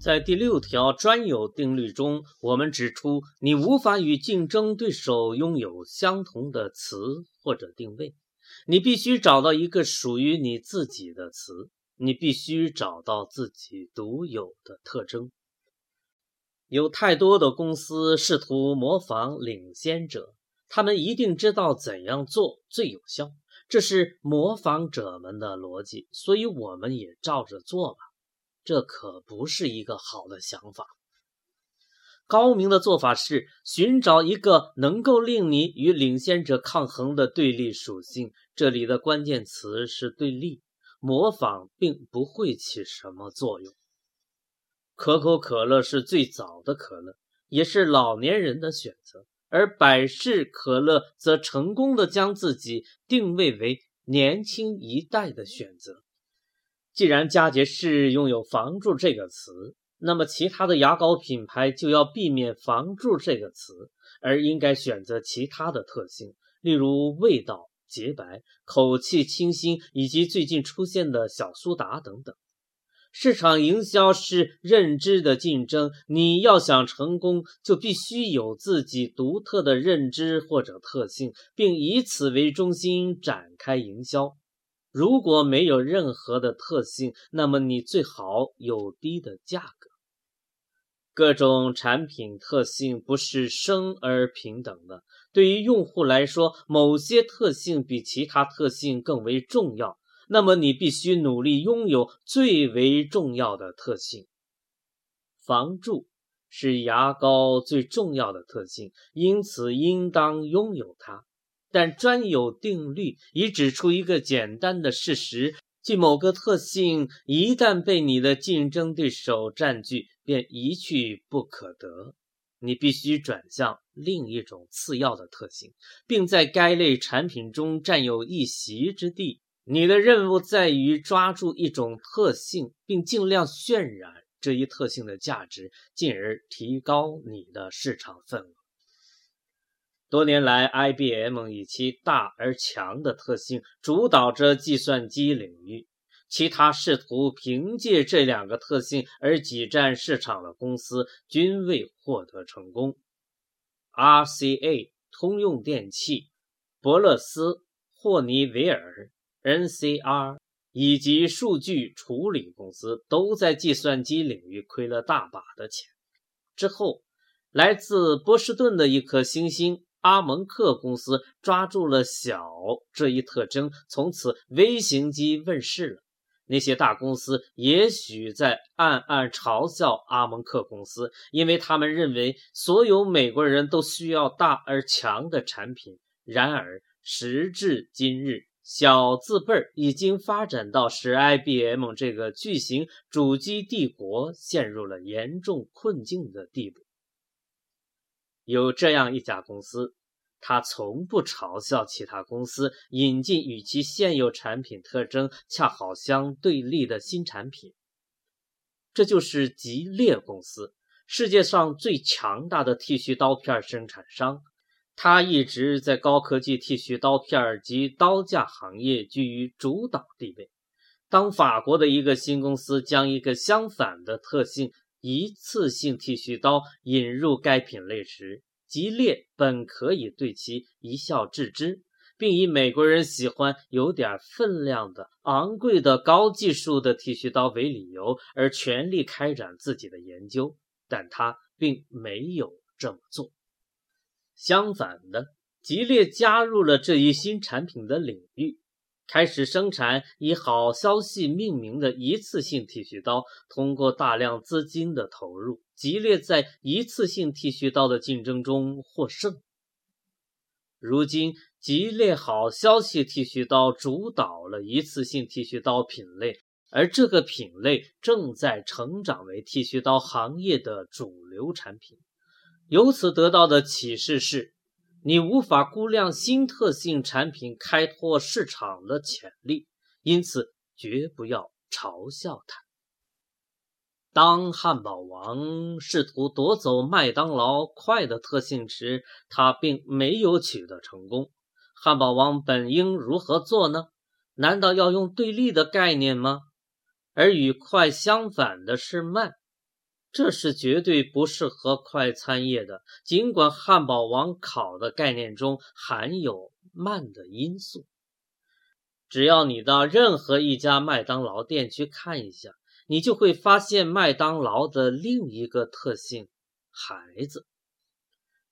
在第六条专有定律中，我们指出，你无法与竞争对手拥有相同的词或者定位。你必须找到一个属于你自己的词，你必须找到自己独有的特征。有太多的公司试图模仿领先者，他们一定知道怎样做最有效，这是模仿者们的逻辑，所以我们也照着做吧。这可不是一个好的想法。高明的做法是寻找一个能够令你与领先者抗衡的对立属性。这里的关键词是对立。模仿并不会起什么作用。可口可乐是最早的可乐，也是老年人的选择，而百事可乐则成功的将自己定位为年轻一代的选择。既然佳洁士拥有“防蛀”这个词。那么，其他的牙膏品牌就要避免“防蛀”这个词，而应该选择其他的特性，例如味道洁白、口气清新，以及最近出现的小苏打等等。市场营销是认知的竞争，你要想成功，就必须有自己独特的认知或者特性，并以此为中心展开营销。如果没有任何的特性，那么你最好有低的价格。各种产品特性不是生而平等的。对于用户来说，某些特性比其他特性更为重要，那么你必须努力拥有最为重要的特性。防蛀是牙膏最重要的特性，因此应当拥有它。但专有定律已指出一个简单的事实，即某个特性一旦被你的竞争对手占据，便一去不可得。你必须转向另一种次要的特性，并在该类产品中占有一席之地。你的任务在于抓住一种特性，并尽量渲染这一特性的价值，进而提高你的市场份额。多年来，IBM 以其大而强的特性主导着计算机领域，其他试图凭借这两个特性而挤占市场的公司均未获得成功。RCA、通用电气、伯乐斯、霍尼韦尔、NCR 以及数据处理公司都在计算机领域亏了大把的钱。之后，来自波士顿的一颗星星。阿蒙克公司抓住了“小”这一特征，从此微型机问世了。那些大公司也许在暗暗嘲笑阿蒙克公司，因为他们认为所有美国人都需要大而强的产品。然而，时至今日，小字辈已经发展到使 IBM 这个巨型主机帝国陷入了严重困境的地步。有这样一家公司，他从不嘲笑其他公司引进与其现有产品特征恰好相对立的新产品。这就是吉列公司，世界上最强大的剃须刀片生产商。它一直在高科技剃须刀片及刀架行业居于主导地位。当法国的一个新公司将一个相反的特性，一次性剃须刀引入该品类时，吉列本可以对其一笑置之，并以美国人喜欢有点分量的昂贵的高技术的剃须刀为理由而全力开展自己的研究，但他并没有这么做。相反的，吉列加入了这一新产品的领域。开始生产以“好消息”命名的一次性剃须刀。通过大量资金的投入，吉列在一次性剃须刀的竞争中获胜。如今，吉列“好消息”剃须刀主导了一次性剃须刀品类，而这个品类正在成长为剃须刀行业的主流产品。由此得到的启示是，你无法估量新特性产品开拓市场的潜力，因此绝不要嘲笑它。当汉堡王试图夺走麦当劳快的特性时，他并没有取得成功。汉堡王本应如何做呢？难道要用对立的概念吗？而与快相反的是慢，这是绝对不适合快餐业的。尽管汉堡王烤的概念中含有慢的因素，只要你到任何一家麦当劳店去看一下。你就会发现麦当劳的另一个特性：孩子。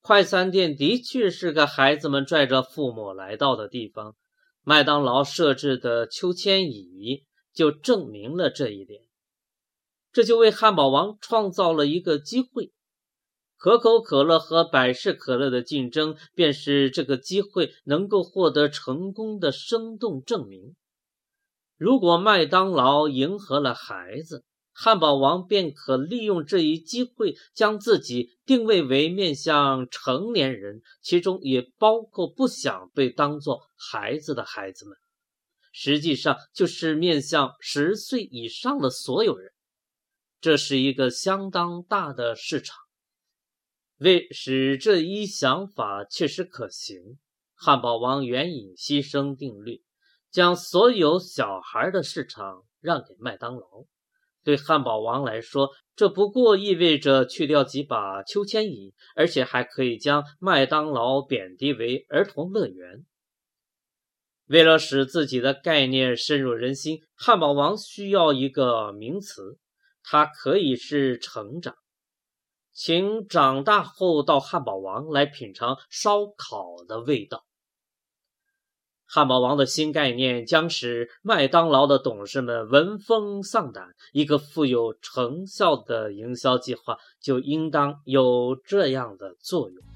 快餐店的确是个孩子们拽着父母来到的地方。麦当劳设置的秋千椅就证明了这一点。这就为汉堡王创造了一个机会。可口可乐和百事可乐的竞争，便是这个机会能够获得成功的生动证明。如果麦当劳迎合了孩子，汉堡王便可利用这一机会，将自己定位为面向成年人，其中也包括不想被当作孩子的孩子们，实际上就是面向十岁以上的所有人。这是一个相当大的市场。为使这一想法确实可行，汉堡王援引牺牲定律。将所有小孩的市场让给麦当劳，对汉堡王来说，这不过意味着去掉几把秋千椅，而且还可以将麦当劳贬低为儿童乐园。为了使自己的概念深入人心，汉堡王需要一个名词，它可以是成长。请长大后到汉堡王来品尝烧烤的味道。汉堡王的新概念将使麦当劳的董事们闻风丧胆。一个富有成效的营销计划就应当有这样的作用。